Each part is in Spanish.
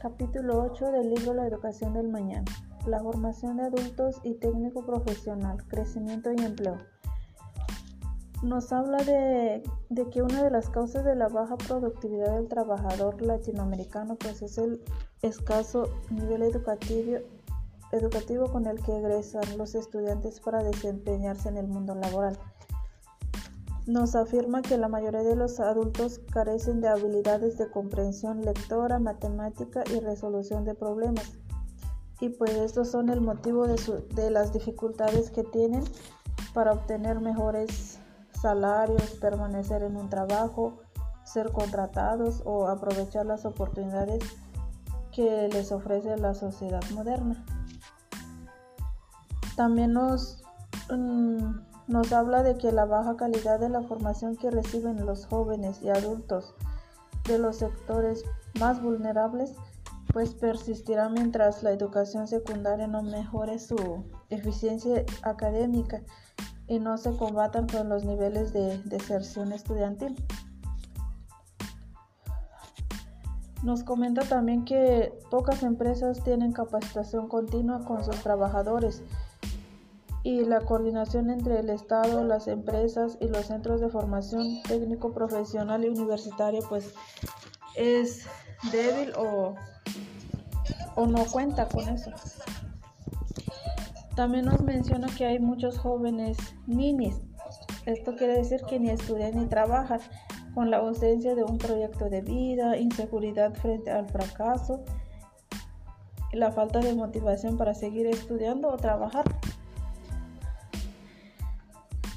Capítulo 8 del libro La educación del mañana. La formación de adultos y técnico profesional, crecimiento y empleo. Nos habla de, que una de las causas de la baja productividad del trabajador latinoamericano pues es el escaso nivel educativo, educativo con el que egresan los estudiantes para desempeñarse en el mundo laboral nos afirma que la mayoría de los adultos carecen de habilidades de comprensión lectora, matemática y resolución de problemas. Y pues estos son el motivo de, las dificultades que tienen para obtener mejores salarios, permanecer en un trabajo, ser contratados o aprovechar las oportunidades que les ofrece la sociedad moderna. También nos mm, nos habla de que la baja calidad de la formación que reciben los jóvenes y adultos de los sectores más vulnerables pues persistirá mientras la educación secundaria no mejore su eficiencia académica y no se combatan con los niveles de deserción estudiantil. Nos comenta también que pocas empresas tienen capacitación continua con sus trabajadores y la coordinación entre el Estado, las empresas y los centros de formación técnico profesional y universitaria pues es débil o, o no cuenta con eso. También nos menciona que hay muchos jóvenes ninis. Esto quiere decir que ni estudian ni trabajan, con la ausencia de un proyecto de vida, inseguridad frente al fracaso, la falta de motivación para seguir estudiando o trabajar.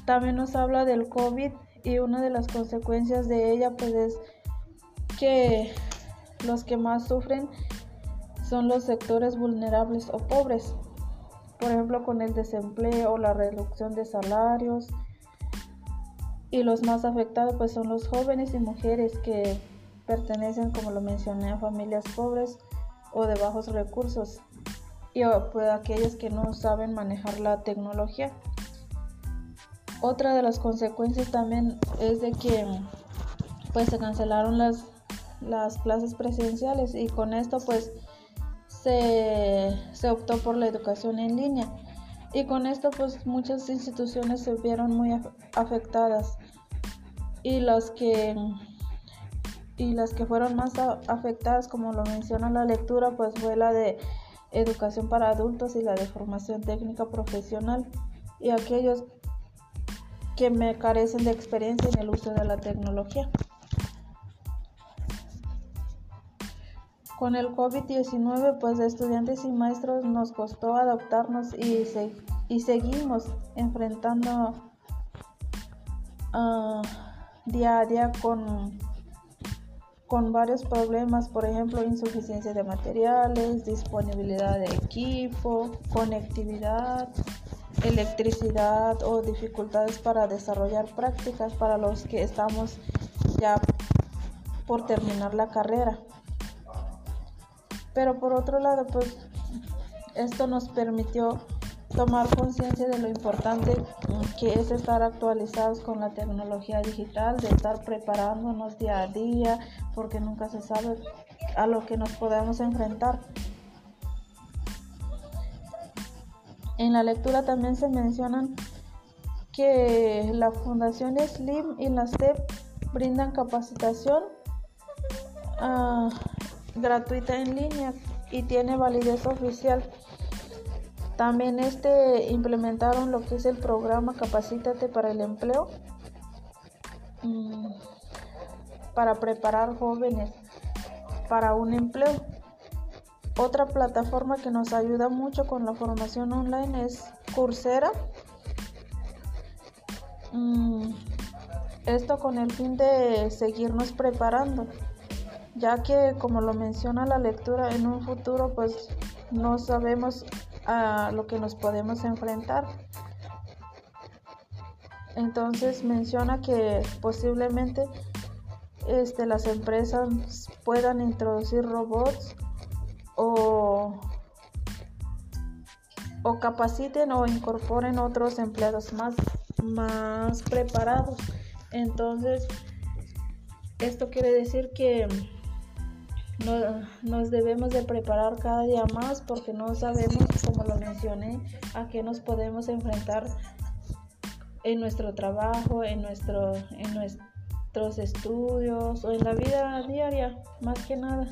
También nos habla del COVID y una de las consecuencias de ella pues es que los que más sufren son los sectores vulnerables o pobres. Por ejemplo, con el desempleo, la reducción de salarios. Y los más afectados pues son los jóvenes y mujeres que pertenecen, como lo mencioné, a familias pobres o de bajos recursos. Y pues aquellos que no saben manejar la tecnología. Otra de las consecuencias también es de que pues se cancelaron las, las clases presidenciales y con esto pues se, se optó por la educación en línea. Y con esto pues muchas instituciones se vieron muy afectadas. Y las que y las que fueron más afectadas como lo menciona la lectura pues fue la de educación para adultos y la de formación técnica profesional. Y aquellos que me carecen de experiencia en el uso de la tecnología. Con el COVID-19, pues estudiantes y maestros nos costó adaptarnos y, seguimos enfrentando uh, día a día con, con varios problemas, por ejemplo, insuficiencia de materiales, disponibilidad de equipo, conectividad, electricidad o dificultades para desarrollar prácticas para los que estamos ya por terminar la carrera. Pero por otro lado, pues esto nos permitió tomar conciencia de lo importante que es estar actualizados con la tecnología digital, de estar preparándonos día a día, porque nunca se sabe a lo que nos podemos enfrentar. En la lectura también se mencionan que la Fundación SLIM y la STEP brindan capacitación ah, gratuita en línea y tiene validez oficial. También este implementaron lo que es el programa Capacítate para el empleo mm, para preparar jóvenes para un empleo. Otra plataforma que nos ayuda mucho con la formación online es Coursera. Mm, esto con el fin de seguirnos preparando, ya que como lo menciona la lectura, en un futuro pues no sabemos a lo que nos podemos enfrentar. Entonces menciona que posiblemente este, las empresas puedan introducir robots o, capaciten o incorporen otros empleados más, más preparados. Entonces, esto quiere decir que, nos debemos de preparar cada día más porque no sabemos, como lo mencioné, a qué nos podemos enfrentar en nuestro trabajo, en, nuestro, en nuestros estudios o en la vida diaria, más que nada.